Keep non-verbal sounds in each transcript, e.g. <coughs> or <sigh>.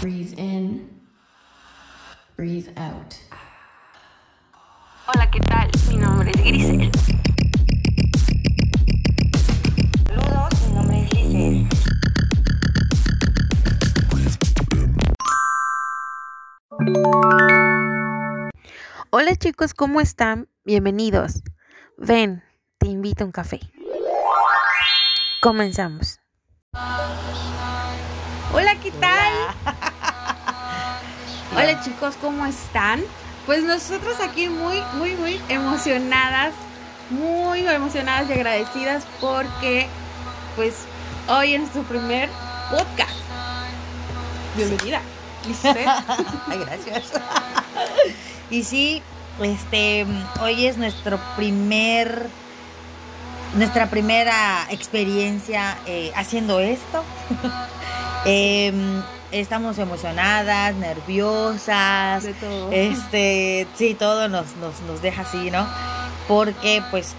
Breathe in, breathe out. Hola, ¿qué tal? Mi nombre es Grisel. Saludos, mi nombre es Lice. Hola chicos, ¿cómo están? Bienvenidos. Ven, te invito a un café. Comenzamos. Hola, ¿qué tal? Hola chicos, ¿cómo están? Pues nosotros aquí muy, muy, muy emocionadas, muy emocionadas y agradecidas porque pues hoy es nuestro primer podcast. Bienvenida. Ay, <laughs> gracias. y sí, este, hoy es nuestro primer, nuestra primera experiencia eh, haciendo esto. <laughs> Em, estamos emocionadas, nerviosas. De todo. Este, sí, todo nos, nos, nos deja así, ¿no? Porque pues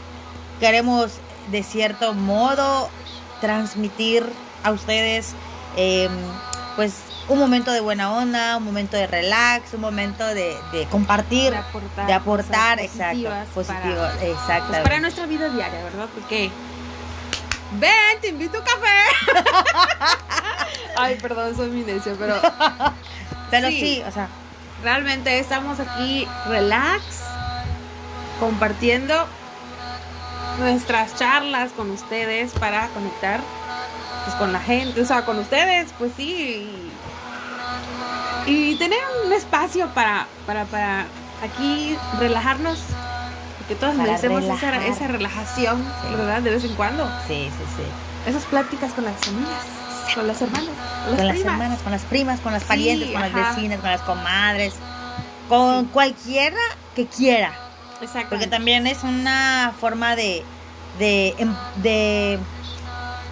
queremos de cierto modo transmitir a ustedes em, pues un momento de buena onda, un momento de relax, un momento de, de compartir, De aportar de aportar, cosas exacto, positivas positivo, para- exacto. Pues para nuestra vida diaria, ¿verdad? Porque ven, te invito a un café. Ay, perdón, soy mi necio, pero Pero sí. sí, o sea, realmente estamos aquí relax, compartiendo nuestras charlas con ustedes para conectar pues, con la gente, o sea, con ustedes, pues sí. Y, y tener un espacio para, para, para aquí relajarnos, todos Para merecemos esa, relajación, Sí. ¿verdad? De vez en cuando. sí, sí, sí. Esas pláticas con las amigas, con las hermanas, con las, con las primas. hermanas, con las primas, con las Sí, parientes, con las vecinas, con las comadres, con cualquiera que quiera. Exacto. Porque también es una forma de, de, em- de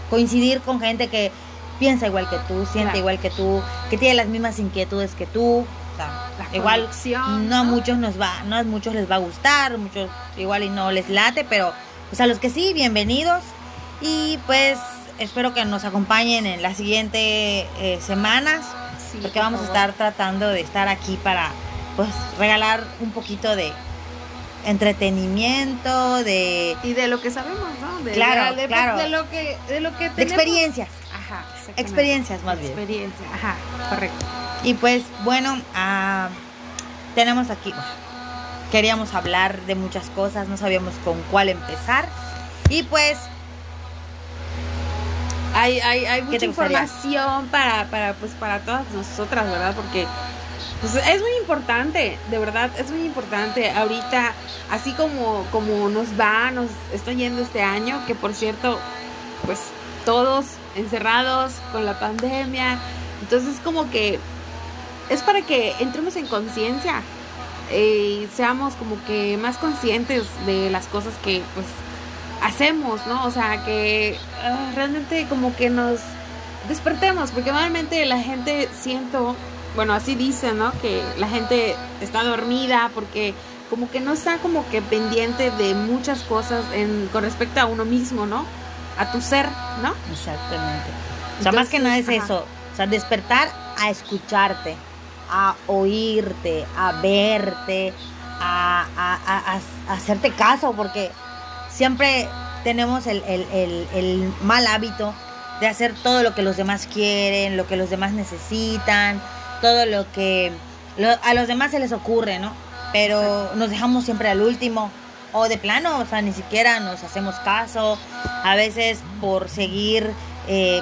coincidir con gente que piensa igual que tú, siente Claro. igual que tú, que tiene las mismas inquietudes que tú. La igual no a muchos nos va, no a muchos les va a gustar, muchos igual y no les late, pero pues a los que sí, bienvenidos. Y pues espero que nos acompañen en las siguientes eh, semanas Sí, porque por vamos a favor. estar tratando de estar aquí para pues regalar un poquito de entretenimiento, de, y de lo que sabemos, ¿no? De, Claro, de, de- claro. de lo que de lo que de tenemos. experiencias, Ajá, experiencias más bien. Experiencia, ajá, correcto. Y pues bueno, ah, tenemos aquí, bueno, queríamos hablar de muchas cosas, no sabíamos con cuál empezar. Y pues Hay, hay, hay ¿Qué mucha información para, para, pues, para todas nosotras, ¿verdad? Porque pues, es muy importante, de verdad, es muy importante. Ahorita, así como, como nos va, nos está yendo este año, que por cierto, pues todos encerrados con la pandemia. Entonces, como que es para que entremos en conciencia eh, y seamos como que más conscientes de las cosas que, pues, hacemos, ¿no? O sea, que ah, realmente como que nos despertemos, porque normalmente la gente siento, bueno, así dicen, ¿no? Que la gente está dormida porque como que no está como que pendiente de muchas cosas en, con respecto a uno mismo, ¿no? A tu ser, ¿no? Exactamente. O sea, más que nada es eso. O sea, despertar a escucharte, a oírte, a verte, a, a- a- a- hacerte caso, porque siempre tenemos el, el- el- el mal hábito de hacer todo lo que los demás quieren, lo que los demás necesitan, todo lo que lo- a los demás se les ocurre, ¿no? Pero nos dejamos siempre al último. O de plano, o sea, ni siquiera nos hacemos caso. A veces por seguir eh,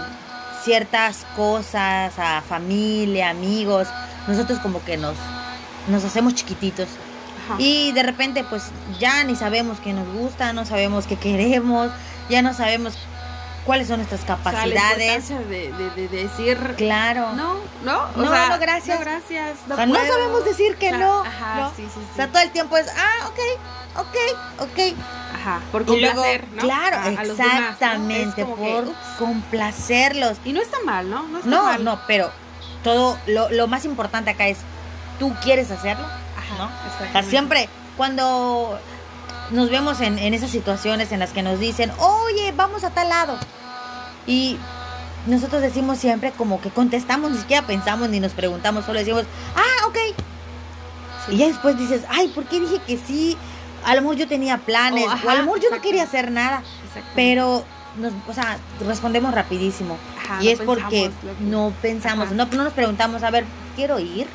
ciertas cosas a familia, amigos, nosotros como que nos, nos hacemos chiquititos. Ajá. Y de repente pues ya ni sabemos qué nos gusta, no sabemos qué queremos, ya no sabemos cuáles son nuestras O sea, la capacidades. importancia de, de- de decir claro. no, no, o No, sea, no, gracias. no, gracias, o sea, no sabemos decir que O sea, no. Ajá, ¿no? sí, sí, sí. O sea, todo el tiempo es, ah, ok, ok, ok. Ajá, por luego, complacer, ¿no? claro, A- a los demás, ¿no? exactamente, que, por complacerlos. Y no está mal, ¿no? No está No, mal. no, pero todo lo, lo más importante acá es, ¿tú quieres hacerlo? Siempre cuando nos vemos en, en esas situaciones en las que nos dicen, oye, vamos a tal lado. Y nosotros decimos siempre como que contestamos, ni siquiera pensamos ni nos preguntamos, solo decimos, ah, ok. Y ya después dices, ay, ¿por qué dije que sí? A lo mejor yo tenía planes, Oh, o a ajá, lo mejor yo no quería hacer nada, pero, nos, o sea, respondemos rapidísimo. Ajá, y no es porque pensamos lo que- no pensamos, no, no nos preguntamos, a ver, quiero ir.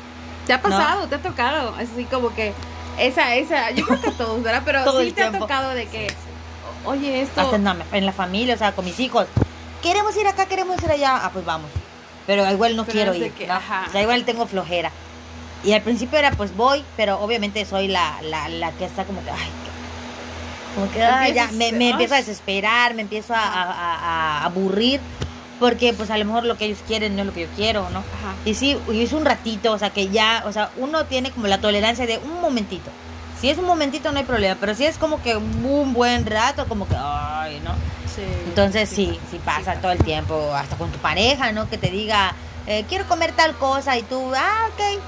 ¿Te ha pasado? ¿Te ha tocado? Así como que esa, esa, yo creo que a todos, ¿verdad? Pero <laughs> Todo sí te ha tocado de que, oye, esto... Hasta en la, en la familia, o sea, con mis hijos. Queremos ir acá, queremos ir allá. Ah, pues vamos. Pero igual no Pero quiero ir. que, ¿no? ajá. O sea, igual tengo flojera. Y al principio era, pues voy, pero obviamente soy la, la, la que está como que, ay, como que, ya, me, me empiezo a desesperar, me empiezo a, a- a- a aburrir, porque pues a lo mejor lo que ellos quieren no es lo que yo quiero, ¿no? Ajá. Y sí, es un ratito, o sea, que ya, o sea, uno tiene como la tolerancia de un momentito. Si es un momentito no hay problema, pero si es como que un buen rato, como que, ay, ¿no? Sí, Entonces sí, pasa, sí pasa pasa. todo el tiempo, hasta con tu pareja, ¿no? Que te diga, eh, quiero comer tal cosa y tú, ah, ok.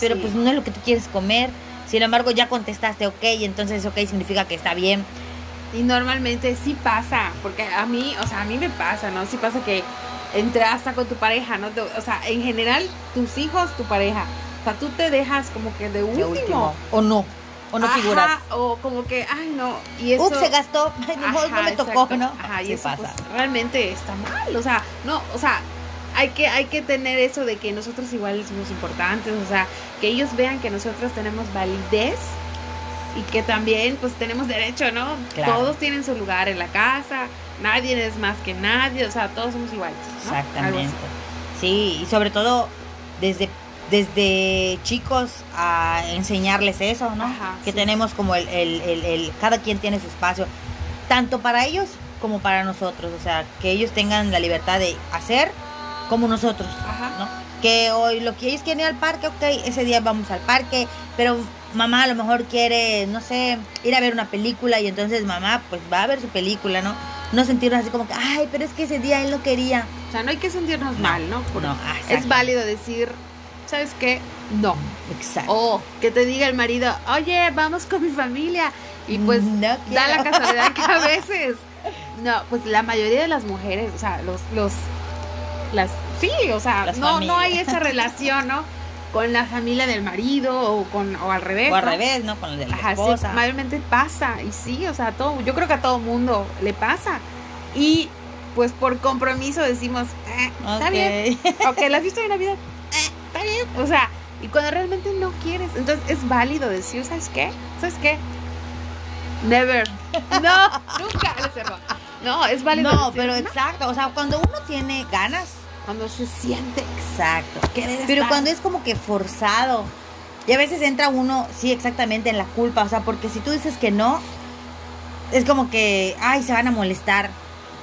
Pero pues no es lo que tú quieres comer. Sin embargo, ya contestaste ok, entonces ok significa que está bien. Y normalmente sí pasa, porque a mí, o sea, a mí me pasa, ¿no? Sí pasa que entre hasta con tu pareja, ¿no? O sea, en general, tus hijos, tu pareja. O sea, tú te dejas como que de De último. último. O no, o no Ajá, figuras. O como que, ay, no. Y eso. Ups, se gastó, <laughs> modo, no Ajá, me tocó, exacto. ¿no? Ajá, y Sí eso pasa. pues, realmente está mal, o sea, no, o sea, hay que, hay que tener eso de que nosotros igual somos importantes, o sea, que ellos vean que nosotros tenemos validez y que también pues tenemos derecho, ¿no? Claro. Todos tienen su lugar en la casa, nadie es más que nadie, o sea, todos somos iguales. ¿no? Exactamente. Sí, y sobre todo desde, desde chicos a enseñarles eso, ¿no? Ajá, que sí. tenemos como el, el, el, el- cada quien tiene su espacio, tanto para ellos como para nosotros, o sea, que ellos tengan la libertad de hacer como nosotros, Ajá. ¿no? Que hoy lo que ellos quieren ir al parque, ok, ese día vamos al parque, pero mamá a lo mejor quiere, no sé, ir a ver una película y entonces mamá pues va a ver su película, ¿no? No sentirnos así como que, ay, pero es que ese día él no quería. O sea, no hay que sentirnos No, mal, ¿no? Por- no, es válido decir, ¿sabes qué? No. Exacto. O que te diga el marido, oye, vamos con mi familia. Y pues No da la casualidad que a veces, no, pues la mayoría de las mujeres, o sea, los, los, las, sí, o sea, Las no, no familias. hay esa relación, ¿no? Con la familia del marido o con, o al revés. O al ¿no? revés, ¿no? Con el de la Ajá, sí, esposa. mayormente pasa, y sí, o sea, todo, yo creo que a todo mundo le pasa. Y pues por compromiso decimos, "Eh, está bien, <laughs> ok, la fiesta de Navidad, eh, está bien. O sea, y cuando realmente no quieres, entonces es válido decir, ¿sabes qué? ¿Sabes qué? Never. <laughs> No, nunca. No. No, es válido. No, decir, pero "No". exacto, o sea, cuando uno tiene ganas, cuando se siente exacto. Pero estar. cuando es como que forzado, y a veces entra uno, sí, exactamente en la culpa, o sea, porque si tú dices que no, es como que, ay, se van a molestar.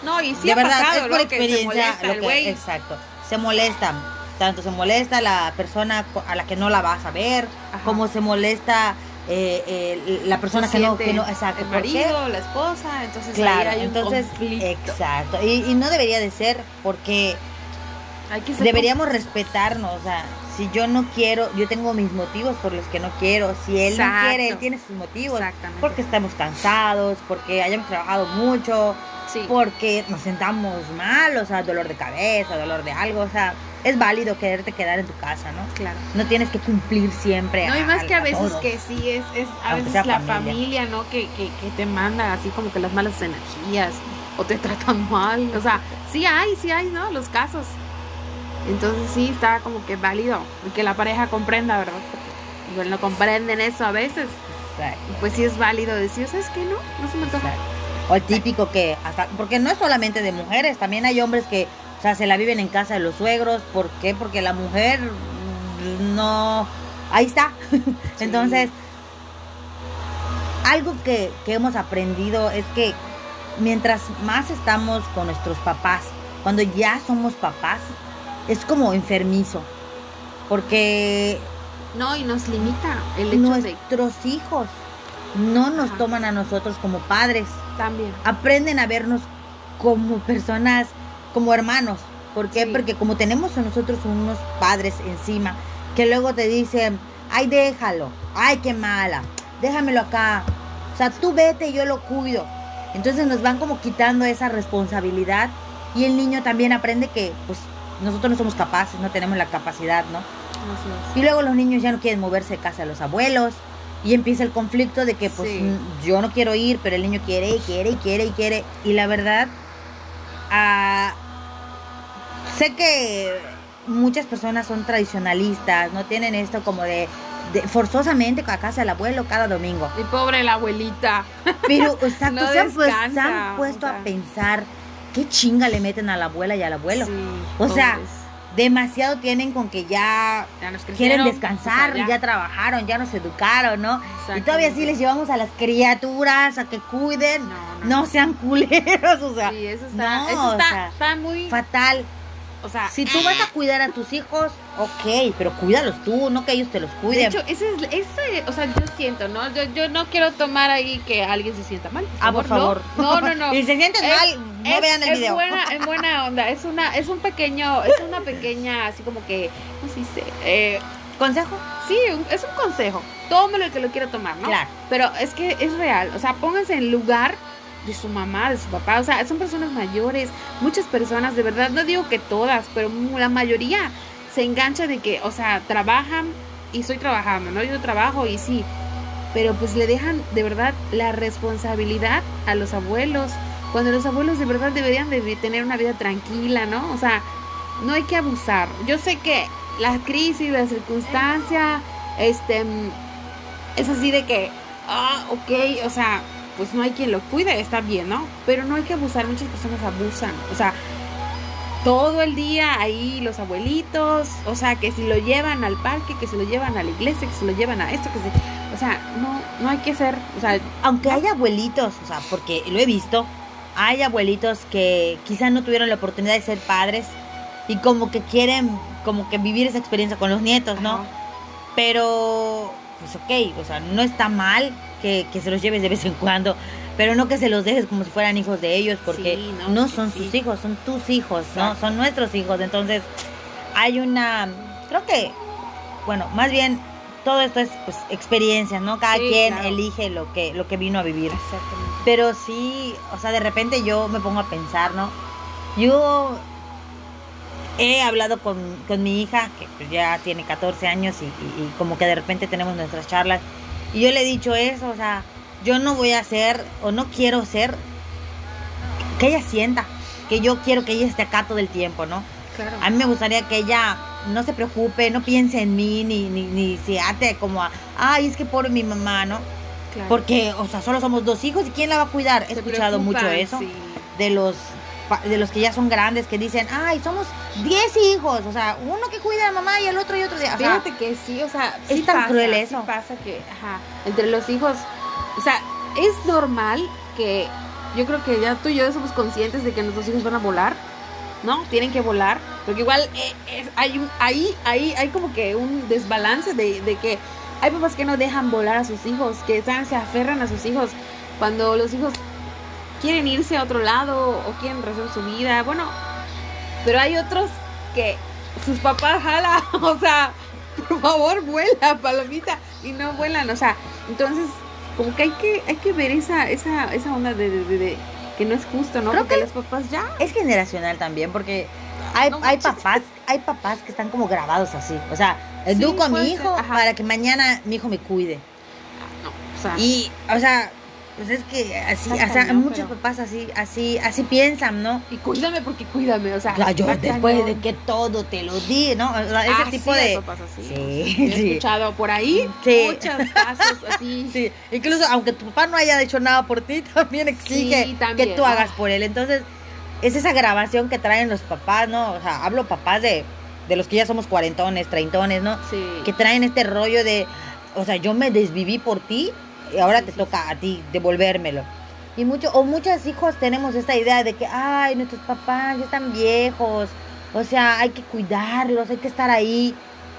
No, y sí de ha verdad, pasado, es por ¿no? Que se experiencia. lo que- exacto, se molesta. Tanto se molesta la persona a la que no la vas a ver, Ajá. como se molesta eh, eh, la persona que no, que no, exacto. El marido, la esposa, entonces Claro, ahí hay un entonces, conflicto. exacto. Y, y no debería de ser porque Hay que deberíamos respetarnos. O sea, si yo no quiero, yo tengo mis motivos por los que no quiero. Si él Exacto. no quiere, él tiene sus motivos. Exactamente. Porque estamos cansados, porque hayamos trabajado mucho, Sí. porque nos sentamos mal, o sea, dolor de cabeza, dolor de algo. O sea, es válido quererte quedar en tu casa, ¿no? Claro. No tienes que cumplir siempre. No, y más que a veces todos. que sí, es, es a Aunque veces la familia. familia, ¿no? Que, que, que te manda así como que las malas energías o te tratan mal. O sea, sí hay, sí hay, ¿no? Los casos. Entonces sí está como que válido y que la pareja comprenda, ¿verdad? Igual no comprenden eso a veces. Exacto. Pues sí es válido decir, ¿sabes qué? No, no se me. Exacto. O el típico que hasta porque no es solamente de mujeres, también hay hombres que, o sea, se la viven en casa de los suegros, ¿por qué? Porque la mujer mm, no ahí está. <laughs> Entonces, algo que, que hemos aprendido es que mientras más estamos con nuestros papás, cuando ya somos papás, es como enfermizo. Porque No, y nos limita el hecho de nuestros hijos no nos Ajá. toman a nosotros como padres también. aprenden a vernos como personas, como hermanos. ¿Por qué? Sí. Porque como tenemos a nosotros unos padres encima, que luego te dicen, ay, déjalo, ay, qué mala, déjamelo acá. O sea, tú vete, yo lo cuido. Entonces nos van como quitando esa responsabilidad y el niño también aprende que pues nosotros no somos capaces, no tenemos la capacidad, ¿no? Así Y luego los niños ya no quieren moverse de casa de los abuelos y empieza el conflicto de que pues Sí. mm, yo no quiero ir, pero el niño quiere y quiere y quiere y quiere. Y la verdad, ah, sé que muchas personas son tradicionalistas, no tienen esto como de, de forzosamente a casa del abuelo cada domingo. es. Y pobre la abuelita. Pero, <laughs> exacto, No se, han, pues- se han descansa, puesto o a pensar qué chinga le meten a la abuela y al abuelo. Sí, O sea. Demasiado tienen con que ya Ya nos quieren descansar, o sea, ya. trabajaron, ya nos educaron, ¿no? Y todavía sí les llevamos a las criaturas a que cuiden, No, no, no. sean culeros, o sea, Sí, eso está, no, eso o está, sea, está muy, fatal. O sea, Si tú vas a cuidar a tus hijos, ok, pero cuídalos tú, no que ellos te los de cuiden. hecho, ese es, ese, o sea, yo siento, ¿no? Yo, yo no quiero tomar ahí que alguien se sienta mal. ah, por favor. No, no, no. <laughs> y si se sienten Es- mal, no es, vean el es video. buena, en buena onda, es una, es un pequeño, es una pequeña, así como que, ¿cómo se dice? Eh, ¿Consejo? sí, un- es un consejo. Tómelo el que lo quiera tomar, ¿no? Claro. Pero es que es real, o sea, pónganse en lugar de su mamá, de su papá, o sea, son personas mayores, muchas personas, de verdad, no digo que todas, pero la mayoría se engancha de que, o sea, trabajan y estoy trabajando, ¿no? Yo trabajo y sí, pero pues le dejan de verdad la responsabilidad a los abuelos, cuando los abuelos de verdad deberían de tener una vida tranquila, ¿no? O sea, no hay que abusar. Yo sé que la crisis, la circunstancia, este, es así de que, ah, ok, o sea, pues no hay quien lo cuide, está bien, ¿no? Pero no hay que abusar, muchas personas abusan, o sea, todo el día ahí los abuelitos, o sea, que si lo llevan al parque, que se lo llevan a la iglesia, que se lo llevan a esto, que se, o sea, no, no hay que ser, o sea, Aunque hay abuelitos, o sea, porque lo he visto, hay abuelitos que quizás no tuvieron la oportunidad de ser padres y como que quieren como que vivir esa experiencia con los nietos, ¿no? Ajá. Pero, pues ok, o sea, no está mal que, que se los lleves de vez en cuando, pero no que se los dejes como si fueran hijos de ellos, porque Sí, no, son sí. sus hijos, son tus hijos, ¿no? Son nuestros hijos, entonces hay una, creo que, bueno, más bien todo esto es pues experiencias, ¿no? Cada Sí, quien claro. elige lo que, lo que vino a vivir. exactamente. Pero sí, o sea, de repente yo me pongo a pensar, ¿no? Yo he hablado con, con mi hija, que pues ya tiene 14 años y, y- y como que de repente tenemos nuestras charlas, y yo le he dicho eso, o sea, yo no voy a hacer o no quiero ser que ella sienta que yo quiero que ella esté acá todo el tiempo, ¿no? Claro. A mí me gustaría que ella no se preocupe, no piense en mí, ni, ni, ni se ate como a, ay, es que pobre mi mamá, ¿no? claro. Porque, o sea, solo somos dos hijos y ¿quién la va a cuidar? He Se escuchado mucho eso sí. de los de los que ya son grandes que dicen, ay, somos 10 hijos, o sea, uno que cuida a mamá y el otro y otro. día. O sea, Fíjate que sí, o sea, es sí tan pasa, cruel sí eso. pasa que, ajá, entre los hijos, o sea, es normal que yo creo que ya tú y yo somos conscientes de que nuestros hijos van a volar, ¿no? Tienen que volar, porque igual eh, es- hay un, ahí, ahí hay como que un desbalance de, de que hay papás que no dejan volar a sus hijos, que están, se aferran a sus hijos cuando los hijos quieren irse a otro lado o quieren resolver su vida, bueno, pero hay otros que sus papás jala, <laughs> o sea, por favor vuela, palomita, y no vuelan, o sea, entonces como que hay que hay que ver esa esa esa onda de, de- de- de que no es justo, ¿no? Creo Porque que- los papás ya es generacional también, porque hay, No hay papás, hay papás que están como grabados así. O sea, Sí, educo a mi hijo para que mañana mi hijo me cuide. no, o sea, Y, o sea, pues es que así, o sea, cañón, muchos pero- papás así, así, así piensan, ¿no? y cuídame porque cuídame, o sea, Ya, yo está después cañón. de que todo te lo di, ¿no? O sea, ese Ah, tipo de... papás así. Sí, <laughs> He sí. escuchado por ahí Sí. muchos casos así. <laughs> Sí, incluso aunque tu papá no haya hecho nada por ti, <laughs> también exige Sí, también, que tú ¿no? hagas por él. Entonces, es esa grabación que traen los papás, ¿no? O sea, hablo papás de, de los que ya somos cuarentones, treintones, ¿no? Sí. Que traen este rollo de, o sea, yo me desviví por ti y ahora te toca a ti devolvérmelo. Y mucho, o muchos hijos tenemos esta idea de que, ay, nuestros papás ya están viejos, o sea, hay que cuidarlos, hay que estar ahí.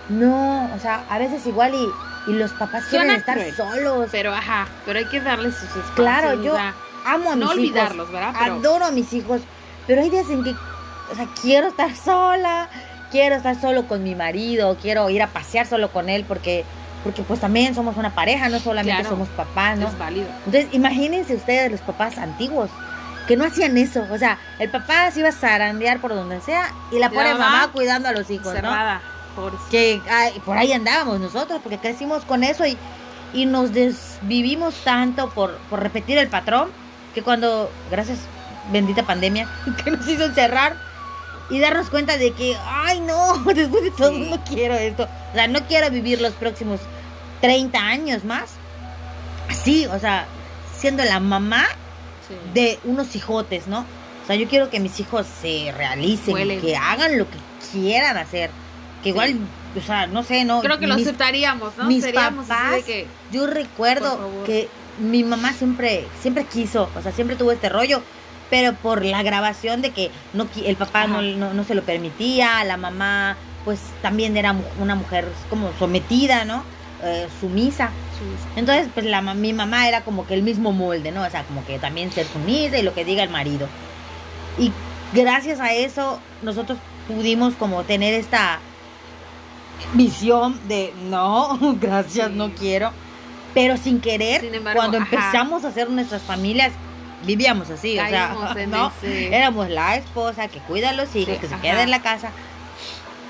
No, o sea, a veces igual y, y los papás Suena quieren estar cruel. solos. Pero ajá, pero hay que darles sus espacios. Claro, yo amo a mis no hijos. olvidarlos, ¿verdad? Pero- Adoro a mis hijos, pero hay días en que, o sea, quiero estar sola, quiero estar solo con mi marido, quiero ir a pasear solo con él porque, porque pues también somos una pareja, no solamente Claro. somos papás, ¿no? es válido. Entonces, imagínense ustedes los papás antiguos que no hacían eso. O sea, el papá se iba a zarandear por donde sea y la la pobre mamá mamá cuidando a los hijos, ¿no? Cerrada. Por... que ay, por ahí andábamos nosotros, porque crecimos con eso y, y nos desvivimos tanto por, por repetir el patrón, que cuando, gracias, bendita pandemia, <laughs> que nos hizo encerrar y darnos cuenta de que, ay no, <laughs> después de todo Sí. no quiero esto, o sea, no quiero vivir los próximos 30 años más, así, o sea, siendo la mamá Sí. de unos hijotes, ¿no? O sea, yo quiero que mis hijos se realicen, Vuelen. que hagan lo que quieran hacer. Que igual, o sea, no sé, no. Creo que lo mis, aceptaríamos, ¿no? mis Seríamos papás, de que... yo recuerdo que mi mamá siempre, siempre quiso, o sea, siempre tuvo este rollo, pero por la grabación de que no el papá no, no, no se lo permitía, la mamá, pues también era una mujer como sometida, ¿no? Eh, sumisa. Entonces, pues la, mi mamá era como que el mismo molde, ¿no? O sea, como que también ser sumisa y lo que diga el marido. Y gracias a eso, nosotros pudimos como tener esta visión de, no, <laughs> gracias, Sí. no quiero. Pero sin querer, Sin embargo, cuando ajá. empezamos a hacer nuestras familias, vivíamos así, o sea, <laughs> ¿no? ese- Éramos la esposa que cuida a los hijos, Sí, que se ajá. queda en la casa.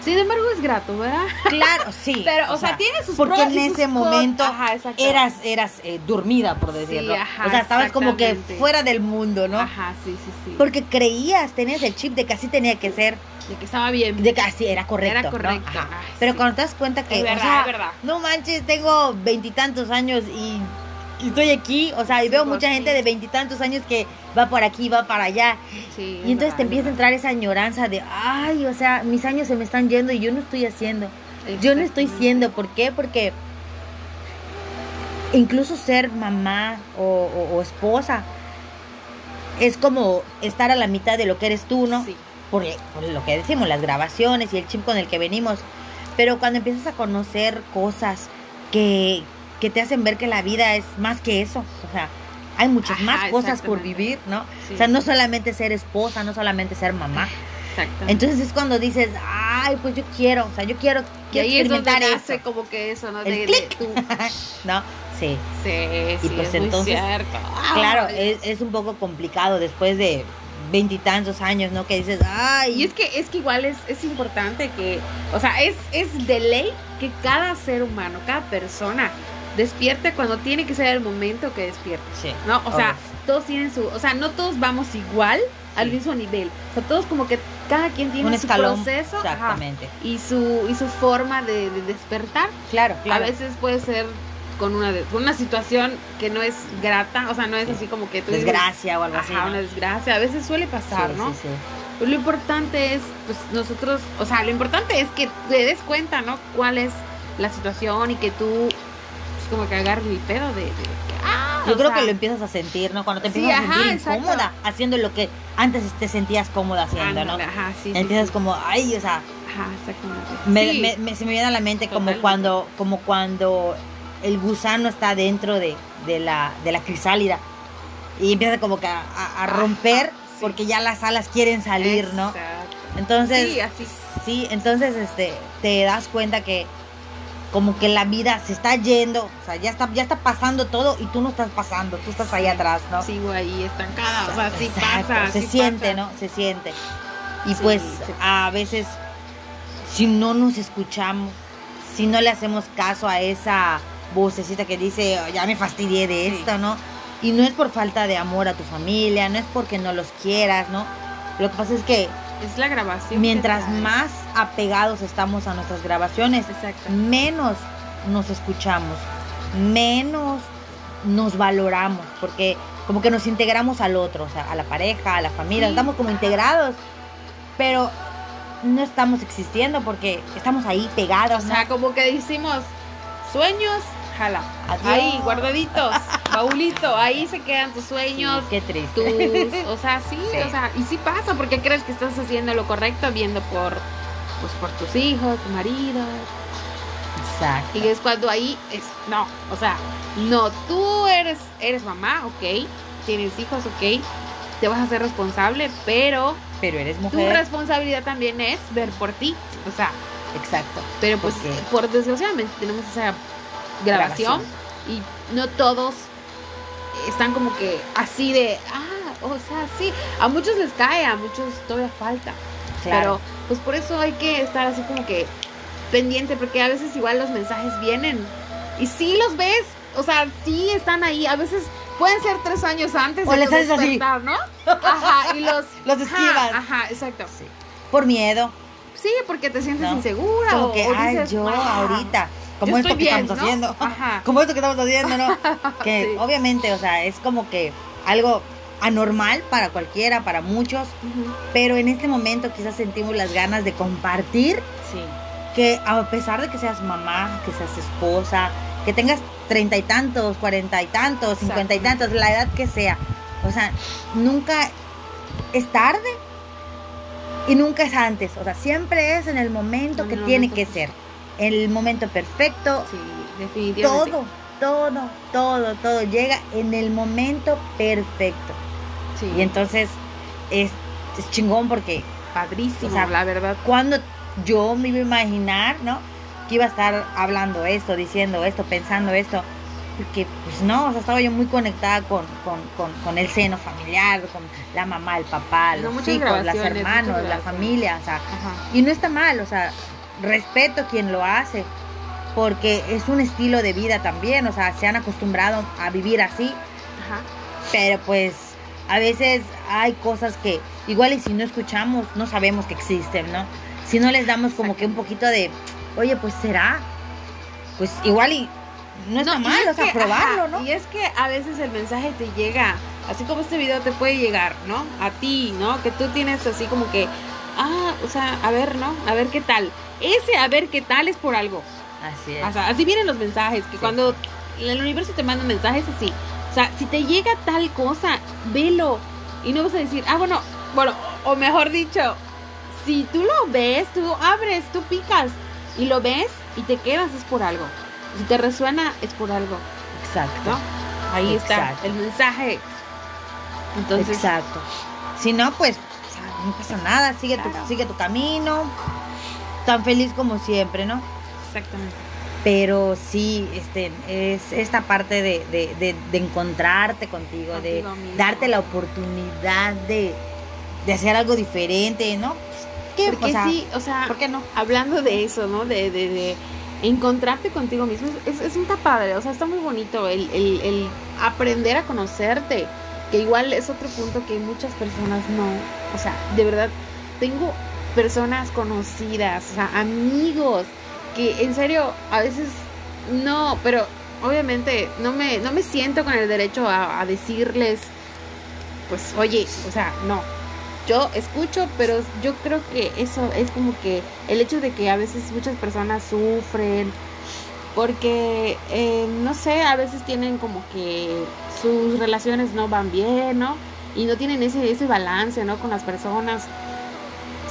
Sin embargo, es grato, ¿verdad? Claro, <laughs> sí. Pero, o, sea, tiene sus porque en ese momento Ajá, eras eras eh, dormida por decirlo ajá, o sea estabas como que fuera del mundo no Ajá, sí, sí, sí. porque creías tenías el chip de que así tenía que ser De que estaba bien. de que así era correcto Era ¿no? correcto. Ajá. Ay, pero sí. cuando te das cuenta que Es o verdad, sea, es verdad. no manches tengo veintitantos años y estoy aquí o sea y veo mucha gente de veintitantos años que va por aquí va para allá Sí, y entonces es te empieza a entrar esa añoranza de ay o sea mis años se me están yendo y yo no estoy haciendo yo no estoy siendo, ¿por qué? Porque incluso ser mamá o, o- o esposa es como estar a la mitad de lo que eres tú, ¿no? Sí. Por, por lo que decimos, las grabaciones y el chip con el que venimos. Pero cuando empiezas a conocer cosas que, que te hacen ver que la vida es más que eso, o sea, hay muchas Ajá, más cosas por exactamente. vivir, ¿no? Sí. O sea, no solamente ser esposa, no solamente ser mamá. Exacto. Entonces es cuando dices, ay, pues yo quiero, o sea, yo quiero, y quiero ahí es donde experimentar nace eso. como que eso, ¿no? El De, de clic. tú. <laughs> ¿No? Sí. Sí, sí, pues es muy entonces, cierto. Claro, es, es un poco complicado después de veintitantos años, ¿no? Que dices, ay, Y es que, es que igual es, es importante que, o sea, es, es de ley que cada ser humano, cada persona despierte cuando tiene que ser el momento que despierte, Sí. ¿no? O sea, todos tienen su, o sea, no todos vamos igual al mismo nivel. O sea, todos como que cada quien tiene un su proceso ajá, Exactamente. y su y su forma de, de despertar. Claro, claro. A veces puede ser con una de- con una situación que no es grata, o sea, no es Sí. así como que tú dices, Desgracia o algo así. ¿no? una desgracia. A veces suele pasar, Sí, ¿no? sí, sí. Lo importante es, pues nosotros, o sea, lo importante es que te des cuenta, ¿no? Cuál es la situación y que tú, como que agarres el pedo de, ah, Yo creo sea, que lo empiezas a sentir, ¿no? Cuando te Sí, empiezas a ajá, sentir exacto. incómoda haciendo lo que antes te sentías cómoda haciendo, ¿no? Ajá, sí, sí, Empiezas sí. como, ay, o sea, Ajá, exactamente. me, Sí, me- me- se me viene a la mente como cuando, como cuando el gusano está dentro de, de la, de la crisálida y empieza como que a, a- a romper sí. porque ya las alas quieren salir, ¿no? Exacto. Entonces, Sí, así. Sí, entonces este te das cuenta que como que la vida se está yendo, o sea, ya está ya está pasando todo y tú no estás pasando, tú estás ahí atrás, ¿no? Sigo ahí estancada, o sea, sí Exacto, pasa. se sí siente, pasa. ¿no? Se siente. Y Sí, pues sí. a veces si no nos escuchamos, si no le hacemos caso a esa vocecita que dice, "Oh, ya me fastidié de Sí. esto, ¿no? Y no es por falta de amor a tu familia, no es porque no los quieras, ¿no? Lo que pasa es que Es la grabación. mientras más apegados estamos a nuestras grabaciones, Exacto. menos nos escuchamos, menos nos valoramos, porque como que nos integramos al otro, o sea, a la pareja, a la familia, Sí. estamos como integrados, pero no estamos existiendo porque estamos ahí pegados, O ¿no? sea, como que decimos, sueños, jala. Adiós. Ahí, guardaditos, <laughs> baulito, ahí se quedan tus Sí, sueños, qué triste. tus, <laughs> o sea, sí, Sí. o sea, y sí pasa, porque crees que estás haciendo lo correcto viendo por, pues por tus hijos, tu marido, Exacto. y es cuando ahí es, no, o sea, no, tú eres, eres mamá, ok, tienes hijos, ok, te vas a ser responsable, pero Pero eres tu mujer. responsabilidad también es ver por ti, o sea, Exacto. pero pues por desgraciadamente tenemos esa grabación, y no todos están como que así de, ah, O sea, sí, a muchos les cae, a muchos todavía falta. Claro. Pero pues por eso hay que estar así como que pendiente, porque a veces igual los mensajes vienen y sí los ves, o sea, sí están ahí, a veces pueden ser tres años antes O de les haces así. ¿no? Ajá, y los... <laughs> Los esquivas. Ajá, exacto. Sí. Por miedo. porque te sientes ¿no? insegura Como o, que, o ay, yo "Ah, ahorita. Como esto que bien, estamos ¿no? haciendo. Ajá. Como esto que estamos haciendo, ¿no? <laughs> Que Sí. obviamente, o sea, es como que algo anormal para cualquiera, para muchos. Pero en este momento quizás sentimos las ganas de compartir Sí. que a pesar de que seas mamá, que seas esposa, que tengas treinta y tantos, cuarenta y tantos, cincuenta y tantos, la edad que sea, o sea, nunca es tarde y nunca es antes, o sea, siempre es en el momento En que tiene que ser, el momento perfecto, Sí, definitivamente. todo, todo, todo, todo llega en el momento perfecto. Sí. Y entonces es, es chingón porque padrísimo, o sea, la verdad. cuando yo me iba a imaginar, ¿no? Que iba a estar hablando esto, diciendo esto, pensando esto. Porque, pues no, o sea, estaba yo muy conectada con, con, con, con el seno familiar, con la mamá, el papá, No, los muchas hijos, las hermanos, la familia, o sea, Ajá. y no está mal, o sea, respeto quien lo hace, porque es un estilo de vida también, o sea, se han acostumbrado a vivir así, Ajá. pero pues a veces hay cosas que igual y si no escuchamos no sabemos que existen, ¿no? Si no les damos como que un poquito de, oye, pues será, pues igual y no está y mal, es o sea, que, probarlo, ajá, ¿no? Y es que a veces el mensaje te llega, así como este video te puede llegar, ¿no? A ti, ¿no? Que tú tienes así como que, ah, o sea, a ver, ¿no? A ver qué tal. Ese a ver qué tal es por algo. Así es. O sea, así vienen los mensajes, que Sí. cuando el universo te manda mensajes así. O sea, si te llega tal cosa, velo. Y no vas a decir, ah, bueno, bueno, o mejor dicho, si tú lo ves, tú abres, tú picas y lo ves y te quedas, es por algo. Si te resuena, es por algo, Exacto. ¿no? Ahí está el mensaje. Entonces, Exacto. Si no, pues no pasa nada, sigue, Claro. tu, sigue tu camino, tan feliz como siempre, ¿no? exactamente. pero sí este es esta parte de, de, de- de encontrarte contigo, de mismo. darte la oportunidad de, de hacer algo diferente no Pues, ¿qué? Porque O sea, sí, o sea, ¿por qué no? hablando de eso, ¿no? De, de, de encontrarte contigo mismo, es, es un está padre, o sea, está muy bonito el, el, el aprender a conocerte, que igual es otro punto que muchas personas no, o sea, de verdad, tengo personas conocidas, o sea, amigos, que en serio, a veces no, pero obviamente no me, no me siento con el derecho a, decirles, pues, oye, o sea, no, yo escucho, pero yo creo que eso es como que el hecho de que a veces muchas personas sufren porque eh, no sé, a veces tienen como que sus relaciones no van bien, ¿no? Y no tienen ese ese balance, ¿no? Con las personas.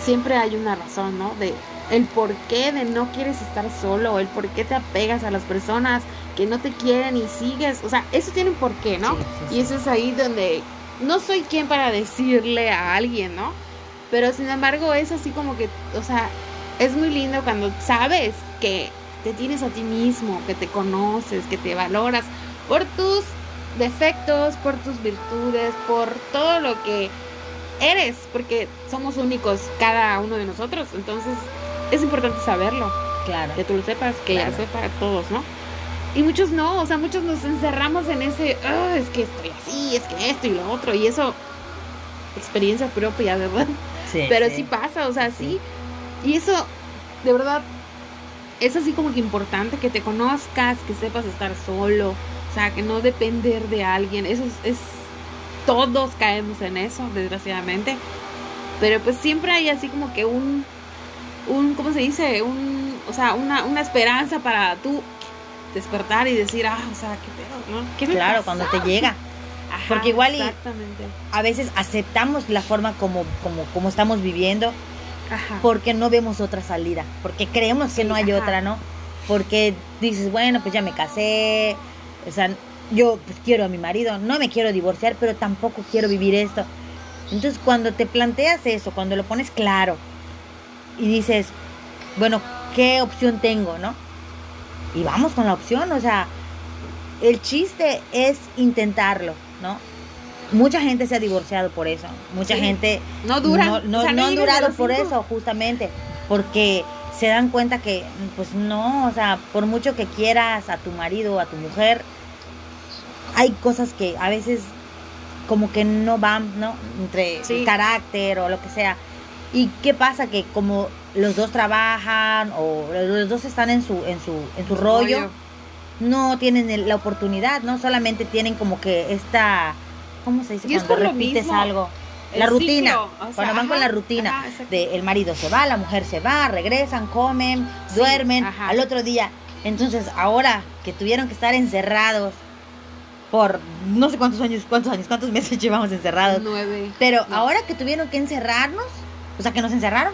Siempre hay una razón, ¿no? De el por qué de no quieres estar solo, el por qué te apegas a las personas que no te quieren y sigues, o sea, eso tiene un porqué, ¿no? Sí, sí, Y eso es ahí donde no soy quien para decirle a alguien, ¿no? Pero sin embargo es así como que, o sea, es muy lindo cuando sabes que te tienes a ti mismo, que te conoces, que te valoras por tus defectos, por tus virtudes, por todo lo que eres, porque somos únicos cada uno de nosotros. Entonces es importante saberlo, claro que tú lo sepas, que Claro. ya sepa todos, ¿no? Y muchos no, o sea, muchos nos encerramos en ese, "Ah, es que estoy así, es que esto y lo otro, y eso, experiencia propia, ¿verdad? sí, Pero sí pasa, o sea, sí. Y eso, de verdad, es así como que importante que te conozcas, que sepas estar solo, o sea, que no depender de alguien. Eso es, es- todos caemos en eso, desgraciadamente. Pero pues siempre hay así como que un, un, ¿cómo se dice? Un, o sea, una, una esperanza para tú despertar y decir, ah, o sea, qué pedo, ¿no? ¿Qué me claro pasó?" cuando te llega Ajá, porque igual y- a veces aceptamos la forma como como como estamos viviendo Ajá. porque no vemos otra salida, porque creemos que Sí, no hay ajá. otra, ¿no? Porque dices, bueno, pues ya me casé, o sea, yo pues quiero a mi marido, no me quiero divorciar, pero tampoco quiero vivir esto. Entonces, cuando te planteas eso, cuando lo pones claro y dices, bueno, ¿qué opción tengo, no? Y vamos con la opción, o sea, el chiste es intentarlo, ¿no? mucha gente se ha divorciado por eso. Mucha Sí. gente No duran, no, no- o sea, no han durado por cinco. eso, justamente. Porque se dan cuenta que, pues no, o sea, por mucho que quieras a tu marido o a tu mujer, hay cosas que a veces como que no van, ¿no? Entre Sí. el carácter o lo que sea. ¿Y qué pasa? Que como los dos trabajan o los dos están en su, en su, en su rollo, no tienen la oportunidad, ¿no? Solamente tienen como que esta, ¿cómo se dice? Y es Cuando lo repites mismo. algo. El La rutina. ciclo, o sea, cuando van con la rutina ajá, exacto. de el marido se va, la mujer se va, regresan, comen, Sí, duermen ajá. al otro día. Entonces, ahora que tuvieron que estar encerrados por no sé cuántos años, cuántos años, cuántos <laughs> meses llevamos encerrados. Nueve. Pero No. ahora que tuvieron que encerrarnos, o sea, que nos encerraron,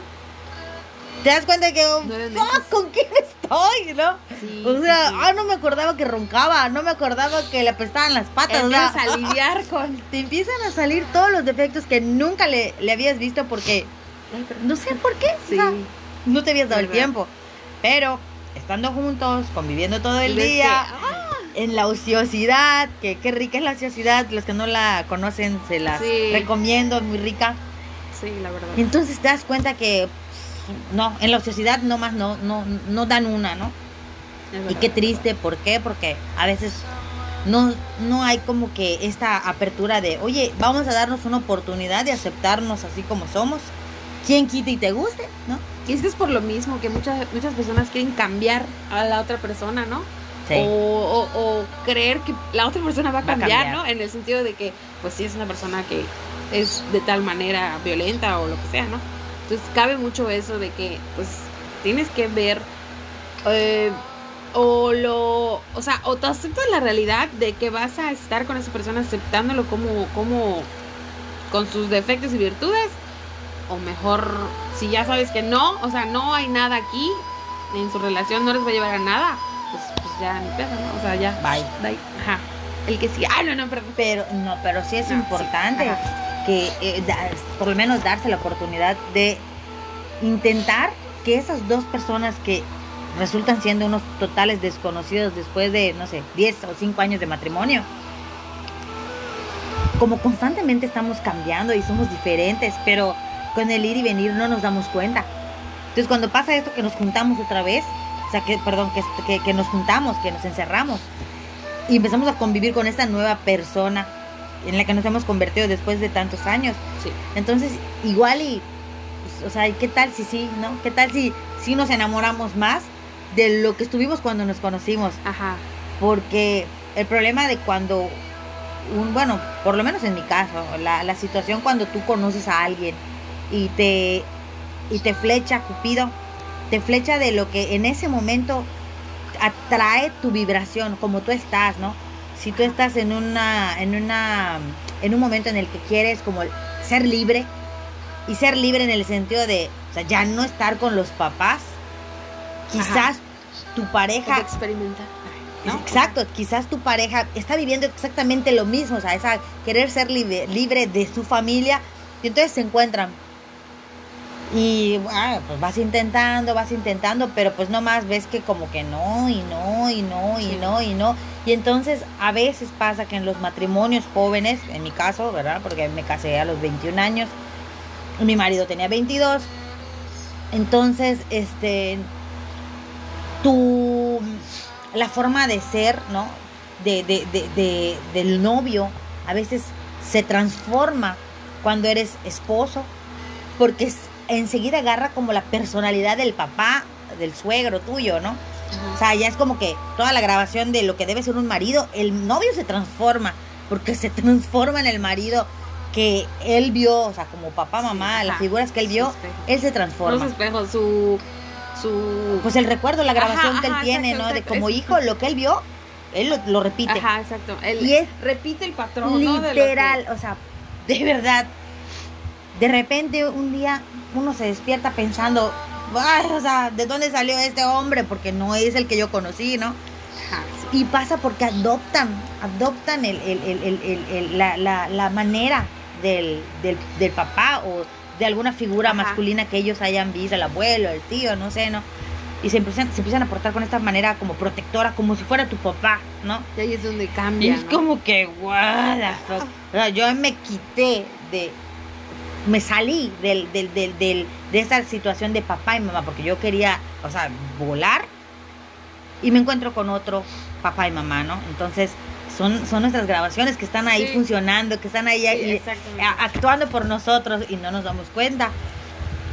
te das cuenta de que, oh, fuck. ¿con quién estoy? ¿No? Sí, O sea, sí, ah, no me acordaba que roncaba, no me acordaba que le apestaban las patas. o sea, Empiezas a lidiar <laughs> con. te empiezan a salir todos los defectos que nunca le, le habías visto porque no sé por qué, o Sí. sea, no te habías dado el tiempo. Pero estando juntos, conviviendo todo el que, día, ah, en la ociosidad, que qué rica es la ociosidad, los que no la conocen se Sí. recomiendo, es muy rica. Sí, la verdad. Y entonces te das cuenta que no, en la ociosidad no más no, no, no dan una, ¿no? Y qué triste, ¿por qué? Porque a veces no, no hay como que esta apertura de, oye, vamos a darnos una oportunidad de aceptarnos así como somos. Quien quita y te guste, ¿no? Y es que es por lo mismo que muchas muchas personas quieren cambiar a la otra persona, ¿no? Sí. O, o- o creer que la otra persona va a Va a cambiar. ¿no? En el sentido de que, pues si es una persona que es de tal manera violenta o lo que sea, ¿no? Entonces cabe mucho eso de que, pues, tienes que ver eh, o lo, o sea, o te aceptas la realidad de que vas a estar con esa persona aceptándolo como, como, con sus defectos y virtudes, o mejor, si ya sabes que no, o sea, no hay nada aquí, en su relación no les va a llevar a nada, ya ni pedo, ¿no? O sea, ya. Bye. Bye. Ajá. El que sí, ah, no, no, perdón. Pero, no, pero sí es No, sí, importante ajá. que eh, da- por lo menos darse la oportunidad de intentar que esas dos personas que resultan siendo unos totales desconocidos después de, no sé, 10 o 5 años de matrimonio, como constantemente estamos cambiando y somos diferentes, pero con el ir y venir no nos damos cuenta. Entonces cuando pasa esto que nos juntamos otra vez, o sea, que, perdón, que, que, que nos juntamos, que nos encerramos y empezamos a convivir con esta nueva persona en la que nos hemos convertido después de tantos años. Sí. Entonces, igual y, pues, o sea, ¿qué tal si sí, no? ¿Qué tal si, si nos enamoramos más de lo que estuvimos cuando nos conocimos? Ajá. Porque el problema de cuando, un, bueno, por lo menos en mi caso, la, la situación cuando tú conoces a alguien y te, y te flecha Cupido, te flecha de lo que en ese momento atrae tu vibración, como tú estás, ¿no? Si tú estás en una, en una, en un momento en el que quieres como ser libre, y ser libre en el sentido de, o sea, ya no estar con los papás, quizás tu pareja experimentar. ¿no? Exacto, quizás tu pareja está viviendo exactamente lo mismo, o sea, esa querer ser libre, libre de su familia, y entonces se encuentran. Y ah, pues vas intentando, vas intentando, pero pues nomás ves que como que no, y no, y no, y Sí. no, y no. Y entonces a veces pasa que en los matrimonios jóvenes, en mi caso, ¿verdad? Porque me casé a los 21 años, mi marido tenía 22. Entonces, este, tu, la forma de ser, ¿no? De, de, de, de- del novio a veces se transforma cuando eres esposo, porque es- enseguida agarra como la personalidad del papá, del suegro tuyo, ¿no? O sea, ya es como que toda la grabación de lo que debe ser un marido, el novio se transforma, porque se transforma en el marido que él vio, o sea, como papá, Sí, mamá, las ajá, figuras que él vio, él se Los transforma. espejos, su. su Pues el recuerdo, la grabación Ajá, que él ajá, tiene, exacto, ¿no? De exacto, como es- hijo, lo que él vio, él lo, lo repite. Ajá, exacto. Él Y es repite el patrón, ¿no? De que- Literal, o sea, de verdad. De repente un día uno se despierta pensando, "Ay, o sea, ¿de dónde salió este hombre? Porque no es el que yo conocí, ¿no? Y pasa porque adoptan, adoptan el, el- el- el- el- el- la, la- la manera del, del, del papá o de alguna figura Ajá. masculina que ellos hayan visto, el abuelo, el tío, no sé, ¿no? y se empiezan, se empiezan a portar con esta manera como protectora, como si fuera tu papá, ¿no? Y ahí es donde Y cambia. es ¿no? como que, what the fuck. O sea, yo me quité de. Me salí del, del, del, del- de esa situación de papá y mamá, porque yo quería, o sea, volar y me encuentro con otro papá y mamá, ¿no? Entonces, son, son nuestras grabaciones que están ahí Sí. funcionando, que están ahí, Sí, ahí, actuando por nosotros y no nos damos cuenta.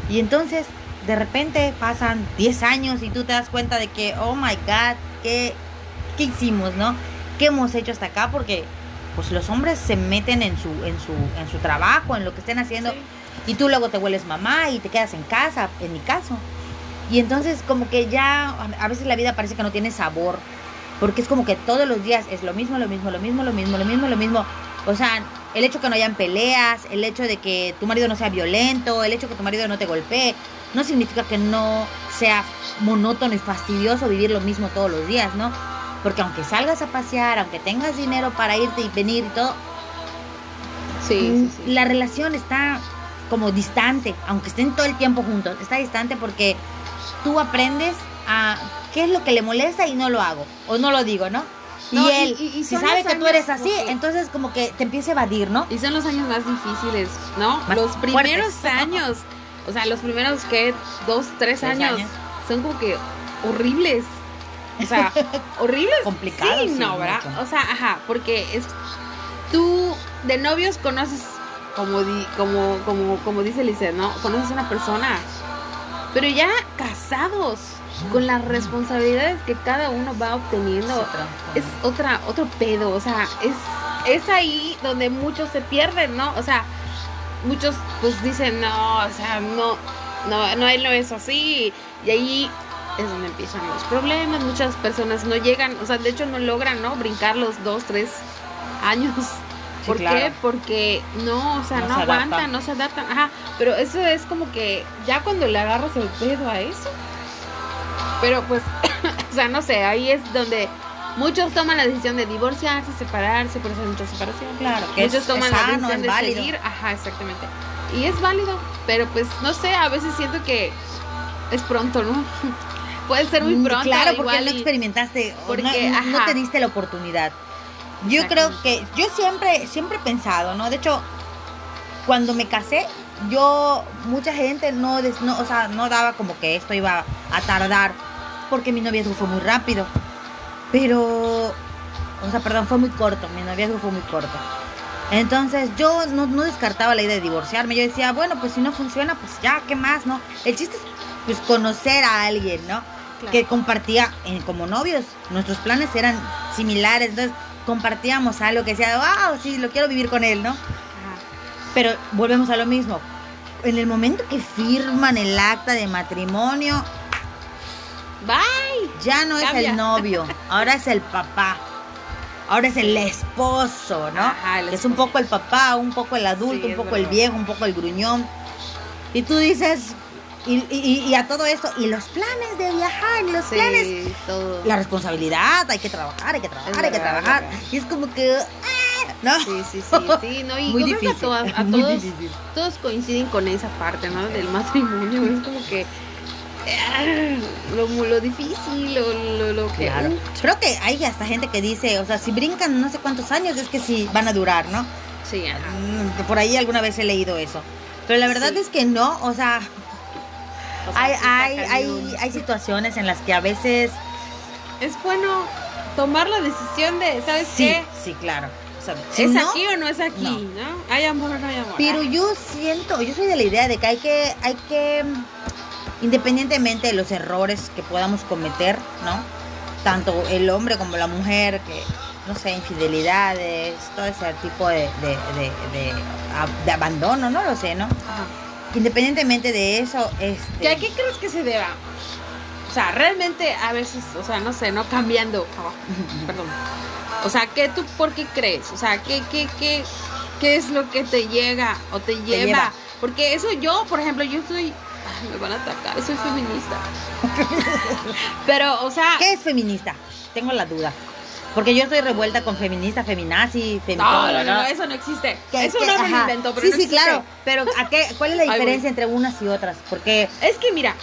Y entonces, de repente pasan 10 años y tú te das cuenta de que, oh my God, ¿qué, qué hicimos, no? ¿Qué hemos hecho hasta acá? Porque pues los hombres se meten en su, en su, en su trabajo, en lo que estén haciendo, Sí. y tú luego te vuelves mamá y te quedas en casa, en mi caso. Y entonces como que ya a- a veces la vida parece que no tiene sabor, porque es como que todos los días es lo mismo, lo mismo, lo mismo, lo mismo, lo mismo, lo mismo. O sea, el hecho que no hayan peleas, el hecho de que tu marido no sea violento, el hecho que tu marido no te golpee, no significa que no sea monótono y fastidioso vivir lo mismo todos los días, ¿no? Porque aunque salgas a pasear, aunque tengas dinero para irte y venir y todo, Sí, sí, sí. la relación está como distante, aunque estén todo el tiempo juntos, está distante porque tú aprendes a qué es lo que le molesta y no lo hago, o no lo digo, ¿no? No, y él, y- y si sabe que tú eres así, que- entonces como que te empieza a evadir, ¿no? Y son los años más difíciles, ¿no? Más los primeros fuertes. años, o sea, los primeros que dos, tres, Tres años, años. son como que horribles. O sea, horribles. Complicados, Sí, sí, no, ¿verdad? mucho. O sea, ajá, porque es tú de novios conoces como di- como como como dice Lice, ¿no? Conoces a una persona. Pero ya casados con las responsabilidades que cada uno va obteniendo es otra otro pedo, o sea, es es ahí donde muchos se pierden, ¿no? O sea, muchos pues dicen, "No, o sea, no no no él no es así." Y ahí es donde empiezan los problemas, muchas personas no llegan, o sea, de hecho no logran, ¿no? Brincar los dos, tres años. Sí, ¿Por claro. qué? Porque no, o sea, No no, se aguantan, adaptan. no se adaptan. Ajá, pero eso es como que ya cuando le agarras el pedo a eso. Pero pues, <coughs> o sea, no sé, ahí es donde muchos toman la decisión de divorciarse, separarse, por eso hay mucha separación. Claro, que Muchos es, toman es la sano, decisión es de válido. seguir, ajá, exactamente. Y es válido, pero pues no sé, a veces siento que es pronto, ¿no? <laughs> Puede ser muy Mm, pronto. Claro, porque no experimentaste, porque, no, no- te diste la oportunidad. Yo creo que, yo siempre, siempre he pensado, ¿no? De hecho, cuando me casé, yo, mucha gente no, no, o sea, no daba como que esto iba a tardar, porque mi noviazgo fue muy rápido. Pero, o sea, perdón, fue muy corto, mi noviazgo fue muy corto. Entonces yo no, no descartaba la idea de divorciarme. Yo decía, bueno, pues si no funciona, pues ya, ¿qué más, no? El chiste es pues conocer a alguien, ¿no? Claro. Que compartía en- como novios. Nuestros planes eran similares, entonces compartíamos algo que decía, wow, sí, lo quiero vivir con él, ¿no? Ajá. Pero volvemos a lo mismo. En el momento que firman el acta de matrimonio, Bye. ya no es Cambia. el novio, <laughs> ahora es el papá. Ahora es el esposo, ¿no? Ajá, el Que es un esposo. poco el papá, un poco el adulto, Sí, un es poco el viejo, un poco el gruñón. Y tú dices, y, y- y a todo esto, y los planes de viajar, los Sí, planes, todo. la responsabilidad, hay que trabajar, hay que trabajar, Es hay que verdad, trabajar. verdad. Y es como que, ah, ¿no? Sí, sí, sí, sí, no, y <laughs> Muy que difícil, a, todas- <laughs> a muy todos, difícil. todos coinciden con esa parte, ¿no? Del matrimonio, es como que ah, lo, lo difícil, lo, lo, lo que... Claro. Creo que hay hasta gente que dice, o sea, si brincan no sé cuántos años, es que sí van a durar, ¿no? Sí, ajá. Mm, Por ahí alguna vez he leído eso. Pero la verdad Sí. es que no, o sea, O sea, hay, hay, hay, hay situaciones en las que a veces Es bueno tomar la decisión de, ¿sabes sí, qué? sí, claro. O sea, si ¿Es no, aquí o no es aquí? no. ¿No? ¿Hay amor o no hay amor? Pero Ah, yo siento, yo soy de la idea de que hay que, hay que, independientemente de los errores que podamos cometer, ¿no? Tanto el hombre como la mujer, que, no sé, infidelidades, todo ese tipo de, de, de, de, ab- de abandono, no lo sé, ¿no? ajá. Independientemente de eso, este... ¿Que ¿A qué crees que se deba? O sea, realmente a veces, o sea, no sé, no cambiando. ah, <laughs> Perdón. O sea, ¿qué tú por qué crees? O sea, ¿qué, qué, qué, qué es lo que te llega o te lleva? lleva. Porque eso yo, por ejemplo, yo soy... ay, me van a atacar, soy feminista. <laughs> Pero, o sea... ¿Qué es feminista? Tengo la duda. Porque yo estoy revuelta con feminista, feminazi, No, feminista. no, no, no, eso no existe. ¿Qué- Eso no me lo ajá. inventó, pero Sí, no sí, existe. claro. Pero ¿a qué, ¿cuál es la <laughs> Ay, diferencia entre unas y otras? Porque Es que mira,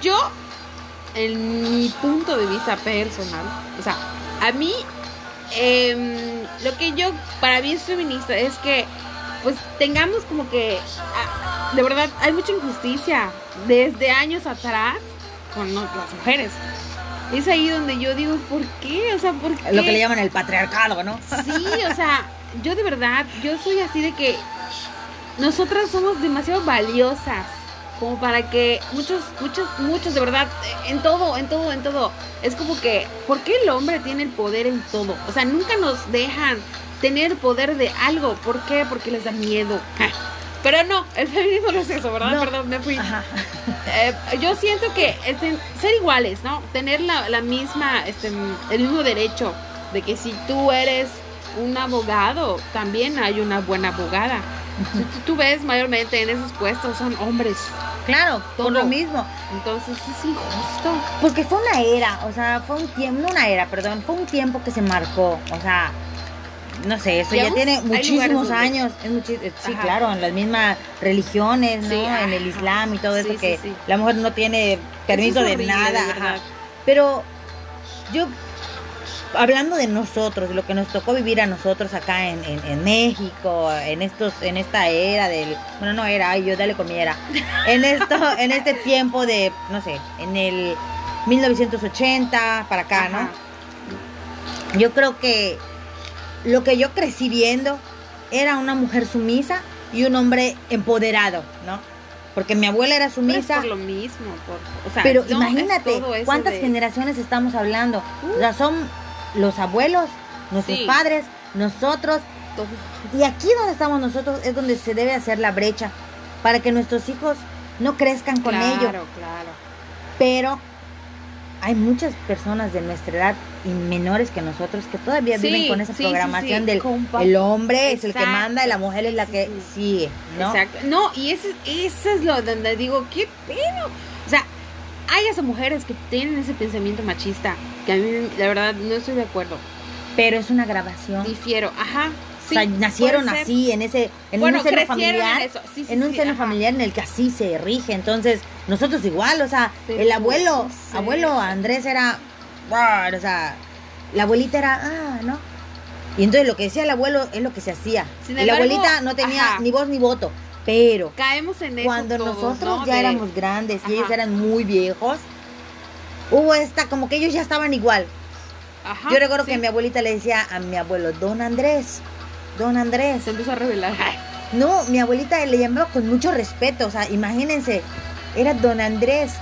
yo en mi punto de vista personal, o sea, a mí, em, lo que yo, para mí es feminista, es que, pues, tengamos como que, ah, de verdad, hay mucha injusticia desde años atrás con las mujeres. Es ahí donde yo digo, ¿por qué? O sea, ¿por qué? Lo que le llaman el patriarcado, ¿no? Sí, o sea, yo de verdad, yo soy así de que nosotras somos demasiado valiosas como para que muchos, muchos, muchos de verdad, en todo, en todo, en todo. Es como que, ¿por qué el hombre tiene el poder en todo? O sea, nunca nos dejan tener poder de algo. ¿Por qué? Porque les da miedo. Ja. Pero no, el feminismo no es eso, ¿verdad? No. Perdón, me fui. Eh, yo siento que este, ser iguales, ¿no? Tener la, la misma, este, el mismo derecho de que si tú eres un abogado, también hay una buena abogada. Si tú, tú ves mayormente en esos puestos son hombres, Claro, por Todo. lo mismo. entonces es injusto. Porque fue una era, o sea, fue un tiempo, no una era, perdón, fue un tiempo que se marcó, o sea, no sé, eso ya tiene muchísimos años, es muchi- eh, sí, Ajá. claro, en las mismas religiones, ¿no? Sí, en el. Islam y todo eso sí, que sí. la mujer no tiene permiso es de nada, de ajá. verdad. pero yo hablando de nosotros, de lo que nos tocó vivir a nosotros acá en, en, en México, en estos, en esta era del, bueno no era, ay yo dale con mi era, <laughs> en esto, en este tiempo de, no sé, en el 1980 para acá, Ajá. ¿no? Yo creo que lo que yo crecí viendo era una mujer sumisa y un hombre empoderado, ¿no? Porque mi abuela era Pero es sumisa, por lo mismo, por, o sea, pero no, imagínate cuántas de- generaciones estamos hablando. O sea, son los abuelos, nuestros Sí. padres, nosotros. todo. Y aquí donde estamos nosotros es donde se debe hacer la brecha para que nuestros hijos no crezcan con claro, ello. Claro, Pero hay muchas personas de nuestra edad y menores que nosotros que todavía Sí, viven con esa sí, programación sí. del Compa- el hombre es el que manda y la mujer es la que Sí, sigue, ¿no? Exacto. No, y ese, ese es lo donde digo, ¿qué pedo? O sea, hay esas mujeres que tienen ese pensamiento machista, que a mí, la verdad, no estoy de acuerdo. Pero es una grabación. Difiero, ajá. O sea, sí, nacieron así, en ese, en Bueno, un seno familiar. en eso. Sí, sí, en un seno ajá. familiar en el que así se rige. Entonces, nosotros igual, o sea, el abuelo, abuelo Andrés era, o sea, la abuelita era, ah, ¿no? Y entonces lo que decía el abuelo es lo que se hacía. Sin y la abuelita no tenía ajá. ni voz ni voto. Pero Caemos en eso cuando todos, nosotros ¿no? ya De- éramos grandes y ellos eran muy viejos, hubo esta, como que ellos ya estaban igual. Ajá, Yo recuerdo sí. que mi abuelita le decía a mi abuelo, don Andrés, don Andrés. Se empezó a revelar. No, mi abuelita le llamaba con mucho respeto, o sea, imagínense, era don Andrés.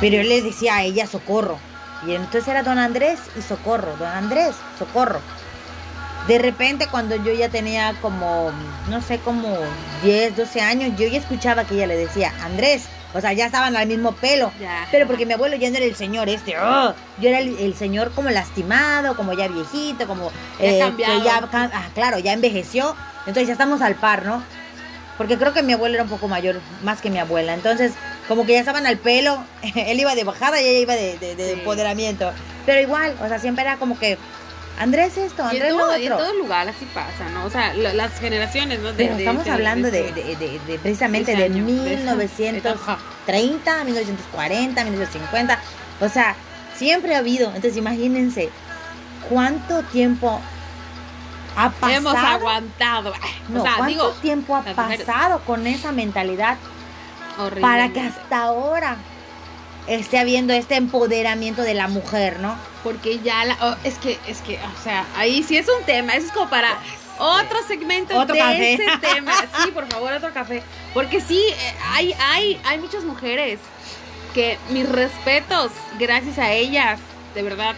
Pero yo le decía a ella socorro. Y entonces era don Andrés y socorro, don Andrés, socorro. De repente cuando yo ya tenía como, no sé, como 10, 12 años, yo ya escuchaba que ella le decía, Andrés, o sea, ya estaban al mismo pelo. Ya. Pero porque mi abuelo ya no era el señor este, ¡oh! yo era el, el señor como lastimado, como ya viejito, como Ya eh, cambiado. que ya, ca- ah, claro, ya envejeció, entonces ya estamos al par, ¿no? Porque creo que mi abuelo era un poco mayor, más que mi abuela, entonces como que ya estaban al pelo, <laughs> él iba de bajada y ella iba de, de- de Sí. empoderamiento, pero igual, o sea, siempre era como que, Andrés esto, Y en, Andrés lo todo, y en otro. todo lugar así pasa, ¿no? O sea, lo- las generaciones, ¿no? De- Pero de estamos hablando de, precisamente de año, de esa- 1930, 1940, 1950. O sea, siempre ha habido. Entonces imagínense cuánto tiempo ha pasado. Hemos aguantado. No, o sea, cuánto digo, tiempo ha pasado con esa mentalidad horrible. para que hasta ahora esté habiendo este empoderamiento de la mujer, ¿no? Porque ya la. oh, es que, es que, o sea, ahí sí es un tema. Eso es como para otro segmento Otro de café. ese <laughs> tema. Sí, por favor, otro café. Porque sí, eh, hay, hay, hay muchas mujeres que mis respetos, gracias a ellas, de verdad,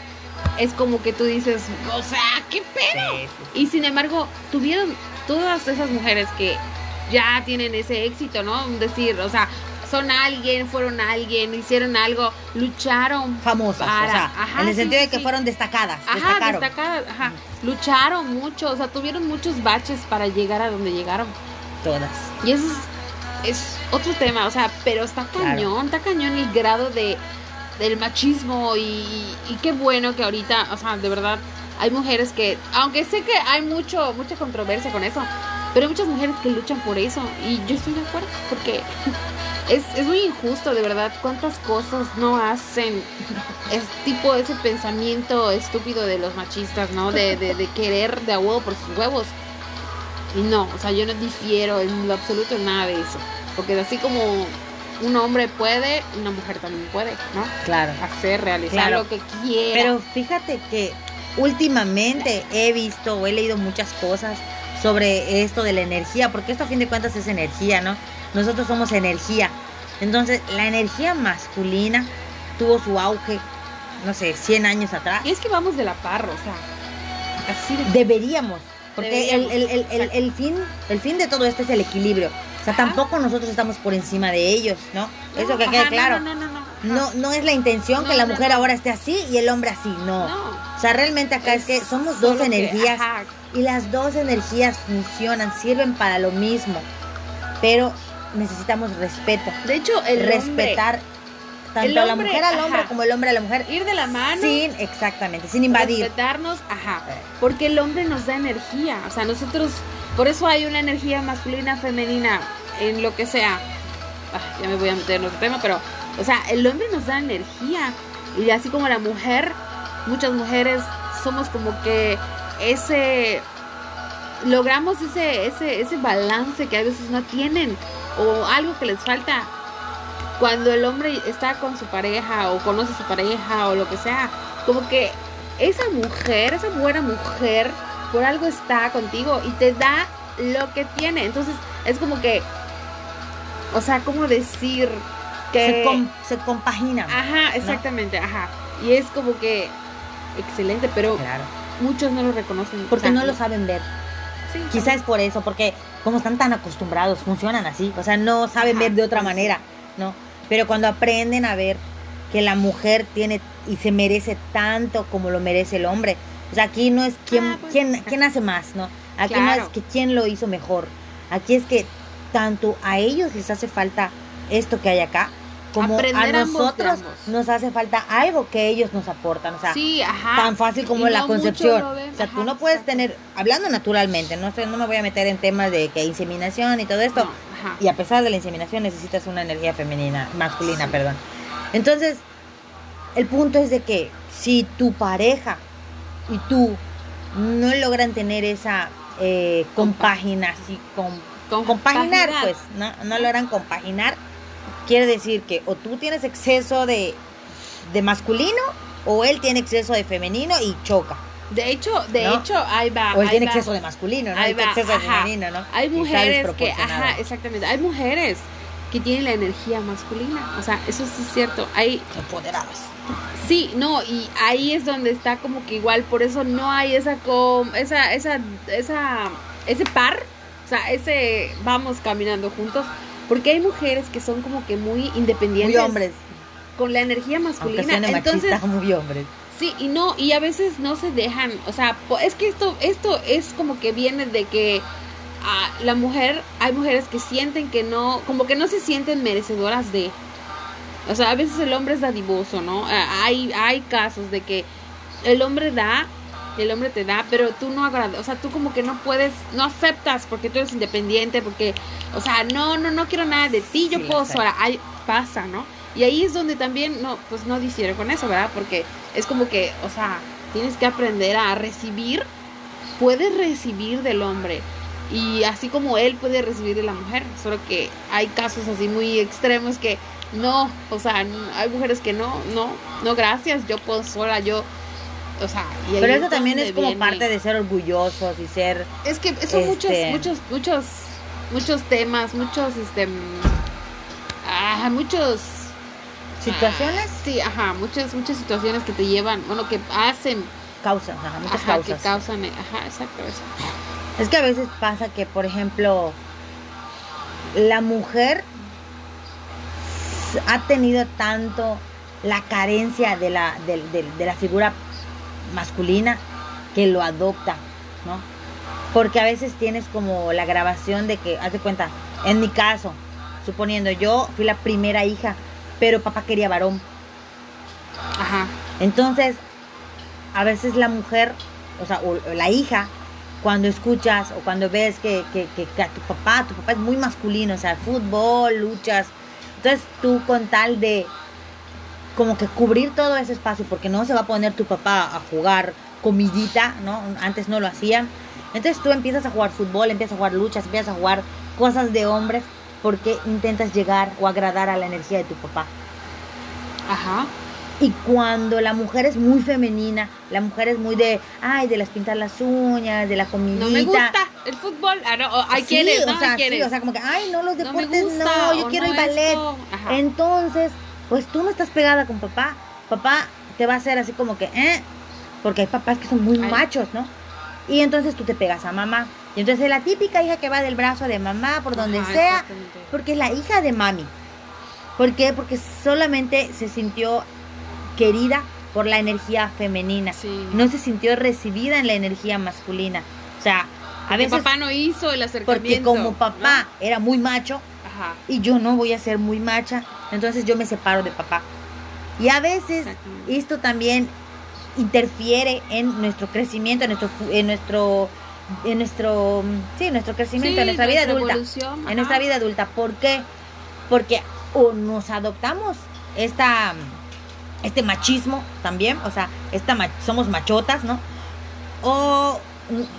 es como que tú dices, o sea, ¿qué pedo? Y sin embargo, tuvieron todas esas mujeres que ya tienen ese éxito, ¿no? Decir, o sea, son alguien, fueron alguien, hicieron algo, lucharon Famosas, o sea, ajá, en el sí, sentido de que sí. fueron destacadas, Ajá, destacaron. destacadas, ajá. Lucharon mucho, o sea, tuvieron muchos baches para llegar a donde llegaron. Todas. Y eso es, es otro tema, o sea, pero está Claro. cañón, está cañón el grado de del machismo y, y qué bueno que ahorita, o sea, de verdad, hay mujeres que, aunque sé que hay mucho, mucha controversia con eso, pero hay muchas mujeres que luchan por eso y yo estoy de acuerdo porque es, es muy injusto, de verdad, cuántas cosas no hacen. Es tipo ese pensamiento estúpido de los machistas, ¿no? De, de, de querer de a huevo por sus huevos. Y no, o sea, yo no difiero en lo absoluto nada de eso. Porque así como un hombre puede, una mujer también puede, ¿no? Claro. Hacer, realizar Claro. lo que quiera. Pero fíjate que últimamente he visto o he leído muchas cosas sobre esto de la energía, porque esto a fin de cuentas es energía, ¿no? Nosotros somos energía. Entonces, la energía masculina tuvo su auge, no sé, 100 años atrás. Y es que vamos de la par, o sea, así de... Deberíamos, porque el, Deberíamos, el- el- el- el fin, el fin de todo esto es el equilibrio. O sea, Ajá. tampoco nosotros estamos por encima de ellos, ¿no? Eso que quede no, claro. No, no, no, no. No, no es la intención que No, la no, mujer no. ahora esté así y el hombre así, no. No. O sea, realmente acá es, que somos dos que, energías y las dos energías funcionan, sirven para lo mismo, pero necesitamos respeto, De hecho, el respetar tanto el a la mujer al hombre ajá. como el hombre a la mujer, ir de la mano, sin exactamente, sin invadir. respetarnos, ajá, Eh. porque el hombre nos da energía, o sea, nosotros, por eso hay una energía masculina, femenina, en lo que sea. Ah, ya me voy a meter en otro tema, pero, o sea, el hombre nos da energía y así como la mujer, muchas mujeres somos como que ese logramos ese ese ese balance que a veces no tienen o algo que les falta cuando el hombre está con su pareja o conoce a su pareja o lo que sea, como que esa mujer, esa buena mujer, por algo está contigo y te da lo que tiene. Entonces es como que, o sea, ¿cómo decir que... Se, com- se compaginan. Ajá, exactamente, ajá. Y es como que excelente, pero Claro. muchos no lo reconocen. Porque o sea, no lo saben ver. Sí, Quizás es por eso, porque como están tan acostumbrados, funcionan así. O sea, no saben Ajá, ver de otra sí. manera, ¿no? Pero cuando aprenden a ver que la mujer tiene y se merece tanto como lo merece el hombre. O sea, aquí no es quién, Ah, pues. quién, quién hace más, ¿no? Aquí no Claro. es que quién lo hizo mejor. Aquí es que tanto a ellos les hace falta esto que hay acá, como Aprender a nosotros ambos. nos hace falta algo que ellos nos aportan. O sea, Sí, ajá. tan fácil como Y la concepción. ven, O sea, tú no puedes exacto. tener, hablando naturalmente, no, sé, no me voy a meter en temas de que inseminación y todo esto. No. Y a pesar de la inseminación necesitas una energía femenina, masculina, perdón. Entonces, el punto es de que si tu pareja y tú no logran tener esa eh, compaginación, com- compaginar, Compaginar. pues, ¿no? no logran compaginar, quiere decir que o tú tienes exceso de, de masculino o él tiene exceso de femenino y choca. De hecho, de ¿No? hecho, ahí va. O él tiene va. exceso de masculino, ¿no? Ahí va, exceso de femenino, ¿no? Hay mujeres que, ajá, exactamente. Hay mujeres que tienen la energía masculina. O sea, eso sí es cierto. Hay, Empoderadas. sí, no, y ahí es donde está como que igual, por eso no hay esa, com, esa, esa, esa, ese par, o sea, ese vamos caminando juntos. Porque hay mujeres que son como que muy independientes. Muy hombres. Con la energía masculina. suene Entonces, machista, muy hombres. Sí, y no, y a veces no se dejan, o sea, es que esto, esto es como que viene de que ah, la mujer, hay mujeres que sienten que no, como que no se sienten merecedoras de, o sea, a veces el hombre es dadivoso, ¿no? Ah, Hay, hay casos de que el hombre da, el hombre te da, pero tú no agradeces, o sea, tú como que no puedes, no aceptas porque tú eres independiente, porque, o sea, no, no, no quiero nada de ti, yo Sí, puedo sola, hay, pasa, ¿no? Y ahí es donde también, no, pues no difiero con eso, ¿verdad? Porque es como que, o sea, tienes que aprender a recibir, puedes recibir del hombre. Y así como él puede recibir de la mujer, solo que hay casos así muy extremos que no, o sea, hay mujeres que no, no, no, gracias, yo puedo sola, yo, o sea, y ahí Pero es eso también es como viene- parte de ser orgullosos y ser... es que son muchos, Este- muchos, muchos, muchos temas, muchos, este, ah, muchos ¿Situaciones? ah, sí, ajá, muchas, muchas situaciones que te llevan, bueno, que hacen, Causas, ajá, muchas ajá, que causas. causan, eh, ajá, exacto, eso. Es que a veces pasa que, por ejemplo, la mujer ha tenido tanto la carencia de la, de, de- de la figura masculina que lo adopta, ¿no? Porque a veces tienes como la grabación de que, haz de cuenta, en mi caso, suponiendo yo fui la primera hija, pero papá quería varón. Ajá, Entonces, a veces la mujer, o sea, o la hija, cuando escuchas o cuando ves que, que, que- que a tu papá, tu papá es muy masculino, o sea, fútbol, luchas, Entonces tú con tal de como que cubrir todo ese espacio, porque no se va a poner tu papá a jugar comidita, ¿no? Antes no lo hacían. Entonces tú empiezas a jugar fútbol, empiezas a jugar luchas, empiezas a jugar cosas de hombres, porque intentas llegar o agradar a la energía de tu papá. Ajá. Y cuando la mujer es muy femenina, la mujer es muy de, ay, de las pintar las uñas, de la comidita. No me gusta el fútbol. Ah, no, o hay Sí, quienes, ¿no? o sea, Hay quienes. sí, o sea, como que, ay, no, los No deportes, no, gusta, yo quiero no el ballet. esto. Ajá. Entonces, pues tú no estás pegada con papá. Papá te va a hacer así como que, eh, porque hay papás que son muy Ay. machos, ¿no? Y entonces tú te pegas a mamá. Y entonces es la típica hija que va del brazo de mamá por donde Ajá, sea, porque es la hija de mami. ¿Por qué? Porque solamente se sintió querida por la energía femenina. Sí. No se sintió recibida en la energía masculina. O sea, a Porque veces papá no hizo el porque acercamiento. como papá era muy macho. Ajá. y yo no voy a ser muy macha, entonces yo me separo de papá. Y a veces esto también interfiere en nuestro crecimiento, en nuestro en nuestro en nuestro sí, en nuestro crecimiento, Sí, en nuestra vida adulta. ajá. En nuestra vida adulta, ¿por qué? Porque o nos adoptamos esta este machismo también, o sea, esta somos machotas, ¿no? O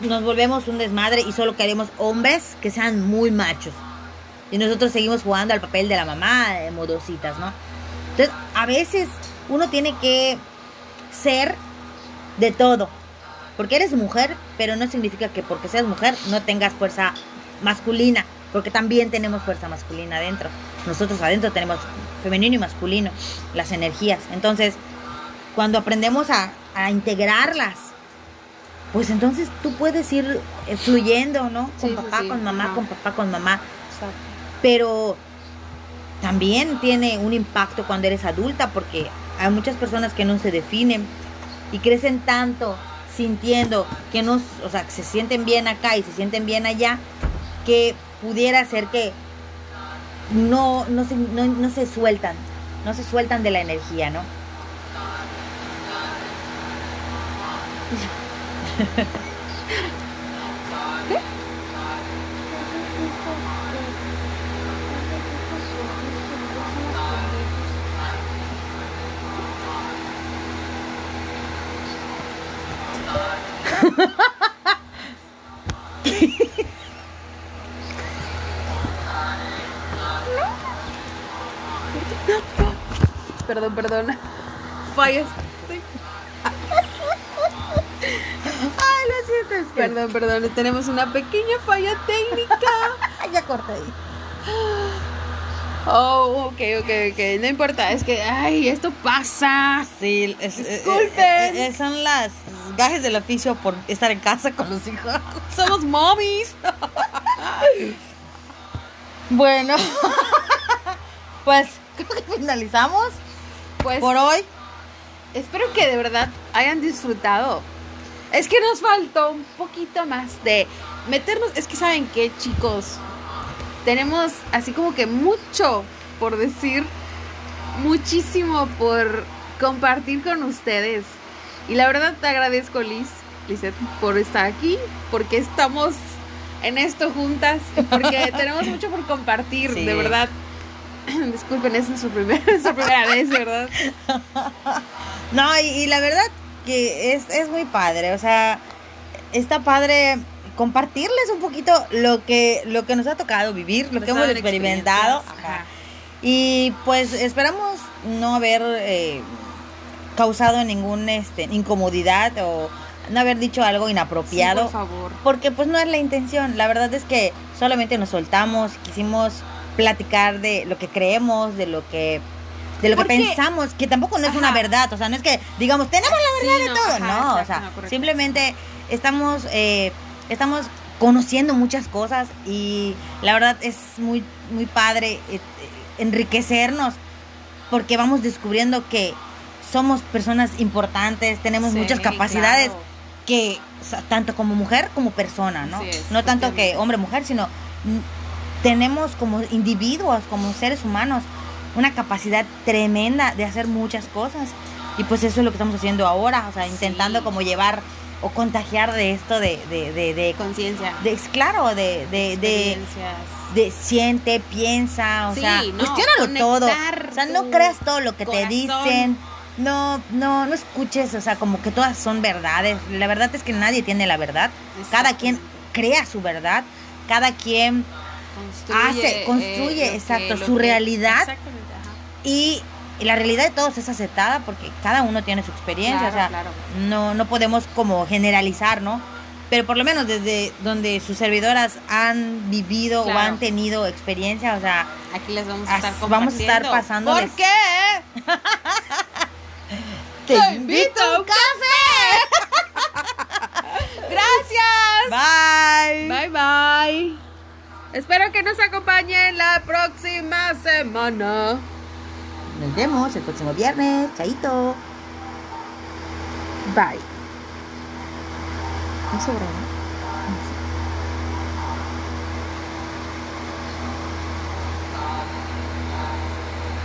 nos volvemos un desmadre y solo queremos hombres que sean muy machos. Y nosotros seguimos jugando al papel de la mamá, de modositas, ¿no? Entonces, a veces uno tiene que ser de todo. Porque eres mujer, pero no significa que porque seas mujer no tengas fuerza masculina. Porque también tenemos fuerza masculina adentro. Nosotros adentro tenemos femenino y masculino, las energías. Entonces, cuando aprendemos a, a integrarlas, pues entonces tú puedes ir fluyendo, ¿no? Con Sí, sí, papá, sí. con mamá, Ajá. con papá, con mamá Exacto. Pero también tiene un impacto cuando eres adulta porque hay muchas personas que no se definen y crecen tanto sintiendo que no, o sea, que se sienten bien acá y se sienten bien allá, que pudiera ser que no, no, se, no, no se sueltan, no se sueltan de la energía, ¿no? <laughs> <laughs> <laughs> Perdón, perdón. Fallas. Ay, lo siento, es que... Perdón, perdón. Tenemos una pequeña falla técnica. <laughs> Ya corté ahí. Oh, ok, ok, ok. No importa. Es que, ay, esto pasa. Sí, es- eh, Disculpen. eh, eh, son las gajes del oficio por estar en casa con los hijos. <laughs> Somos mommies. <laughs> Bueno, <laughs> pues creo que finalizamos Pues, por hoy. espero que de verdad hayan disfrutado. Es que nos faltó un poquito más de meternos. Es que saben qué, chicos. Tenemos así como que mucho por decir, muchísimo por compartir con ustedes. Y la verdad te agradezco, Liz, Lizeth, por estar aquí, porque estamos en esto juntas, porque <laughs> tenemos mucho por compartir, Sí. de verdad. <clears throat> Disculpen, es nuestra primera, <laughs> nuestra primera vez, ¿verdad? <laughs> No, y, y la verdad que es, es muy padre, o sea, está padre compartirles un poquito lo que, lo que nos ha tocado vivir, lo que hemos experimentado. experiencias, Ajá. ajá. Y pues esperamos no haber eh, causado ningún este, incomodidad o no haber dicho algo inapropiado. Sí, por favor. Porque pues no es la intención. La verdad es que solamente nos soltamos, quisimos platicar de lo que creemos, de lo que de lo que pensamos, que tampoco no es una verdad, o sea, no es que digamos, tenemos la verdad Sí, de no, todo, ajá, no, o sea, no, simplemente estamos eh, estamos conociendo muchas cosas y la verdad es muy muy padre eh, enriquecernos porque vamos descubriendo que somos personas importantes, tenemos Sí, muchas capacidades claro. que o sea, tanto como mujer como persona, ¿no? Es, no tanto que hombre mujer, sino tenemos como individuos, como seres humanos, una capacidad tremenda de hacer muchas cosas. Y pues eso es lo que estamos haciendo ahora, o sea, intentando Sí. como llevar o contagiar de esto de, de, de, de, Conciencia. de- claro, de, de, de, siente, piensa, o Sí, sea, no, cuestiónalo todo. O sea, no creas todo lo que corazón. te dicen. No, no, no escuches, o sea, como que todas son verdades. La verdad es que nadie tiene la verdad. Cada quien crea su verdad. Cada quien hace- construye, lo que- exacto, lo su que- realidad. Y, y la realidad de todos es aceptada porque cada uno tiene su experiencia. Claro, o sea, claro. no, no podemos como generalizar, ¿no? Pero por lo menos desde donde sus servidoras han vivido o Claro. han tenido experiencia, o sea, Aquí les vamos a estar vamos a estar pasándoles. ¿Por qué? <laughs> ¡Te invito a un <laughs> Gracias. Bye. Bye bye. Espero que nos acompañen la próxima semana. Nos vemos el próximo viernes. Chaito. Bye. No graba.